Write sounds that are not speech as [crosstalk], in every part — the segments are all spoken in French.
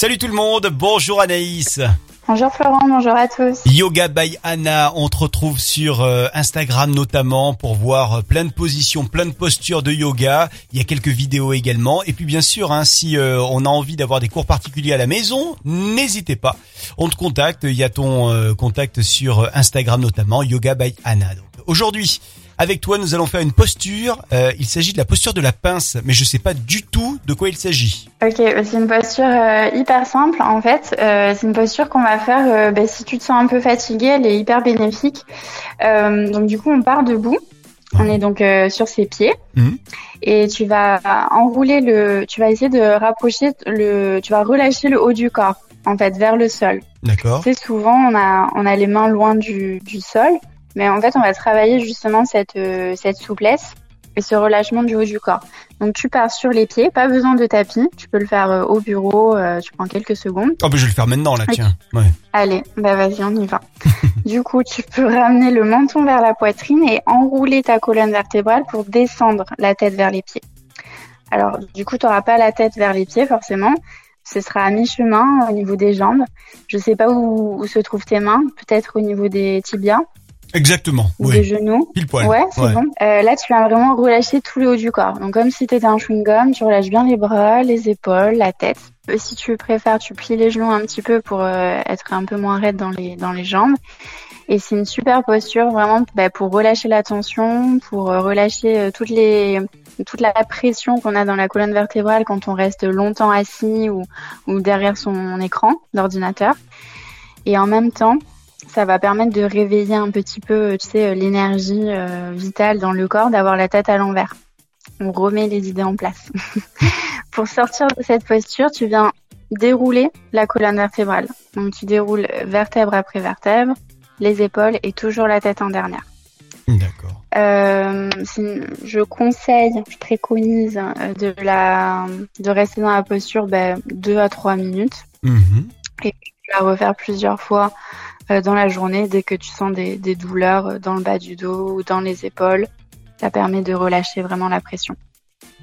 Salut tout le monde, bonjour Anaïs. Bonjour Florent, bonjour à tous. Yoga by Anna, on te retrouve sur euh, Instagram notamment pour voir euh, plein de positions, plein de postures de yoga. Il y a quelques vidéos également. Et puis bien sûr, hein, si euh, on a envie d'avoir des cours particuliers à la maison, n'hésitez pas. On te contacte, il y a ton contact sur Instagram notamment, Yoga by Anna. Donc aujourd'hui, avec toi, nous allons faire une posture. Euh, il s'agit de la posture de la pince, mais je ne sais pas du tout de quoi il s'agit. Ok, c'est une posture euh, hyper simple en fait. Euh, c'est une posture qu'on va faire bah, si tu te sens un peu fatigué, elle est hyper bénéfique. donc du coup, on part debout. On est donc sur ses pieds mhm. et tu vas enrouler le, tu vas essayer de rapprocher le, tu vas relâcher le haut du corps en fait vers le sol. D'accord. C'est souvent on a on a les mains loin du, du sol mais en fait, on va travailler justement cette, euh, cette souplesse et ce relâchement du haut du corps. Donc tu pars sur les pieds, pas besoin de tapis, tu peux le faire euh, au bureau, euh, tu prends quelques secondes. Oh bah je vais le faire maintenant là, tiens. Ouais. Allez, bah vas-y, on y va. [laughs] du coup, tu peux ramener le menton vers la poitrine et enrouler ta colonne vertébrale pour descendre la tête vers les pieds. Alors du coup, tu n'auras pas la tête vers les pieds forcément. Ce sera à mi-chemin au niveau des jambes. Je sais pas où, où se trouvent tes mains, peut-être au niveau des tibias. Exactement. oui. Des genoux. Pile poil. Ouais, c'est bon. Euh, là, tu vas vraiment relâcher tout le haut du corps. Donc, comme si tu étais un chewing-gum, tu relâches bien les bras, les épaules, la tête. Euh, si tu préfères, tu plies les genoux un petit peu pour euh, être un peu moins raide dans les, dans les jambes. Et c'est une super posture vraiment bah, pour relâcher la tension, pour relâcher toutes les, toute la pression qu'on a dans la colonne vertébrale quand on reste longtemps assis ou, ou derrière son écran d'ordinateur. Et en même temps, ça va permettre de réveiller un petit peu, tu sais, l'énergie euh, vitale dans le corps, d'avoir la tête à l'envers. On remet les idées en place. [laughs] Pour sortir de cette posture, tu viens dérouler la colonne vertébrale. Donc tu déroules vertèbre après vertèbre, les épaules et toujours la tête en dernière. D'accord. Euh, je conseille, je préconise euh, de la de rester dans la posture ben, 2 à 3 minutes. Mhm. Et tu vas refaire plusieurs fois euh, dans la journée dès que tu sens des, des, douleurs dans le bas du dos ou dans les épaules. Ça permet de relâcher vraiment la pression.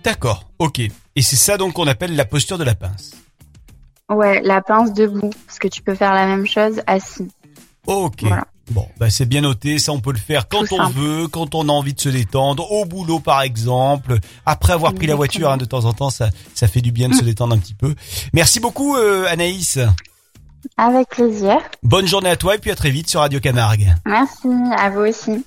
D'accord, ok. Et c'est ça donc qu'on appelle la posture de la pince. Ouais, la pince debout, parce que tu peux faire la même chose assis. Ok. Bon, bah c'est bien noté, ça on peut le faire quand on veut, quand on a envie de se détendre, au boulot par exemple, après avoir pris la voiture hein, de temps en temps, ça, ça fait du bien de se détendre un petit peu. Merci beaucoup euh, Anaïs. Avec plaisir. Bonne journée à toi et puis à très vite sur Radio Camargue. Merci, à vous aussi.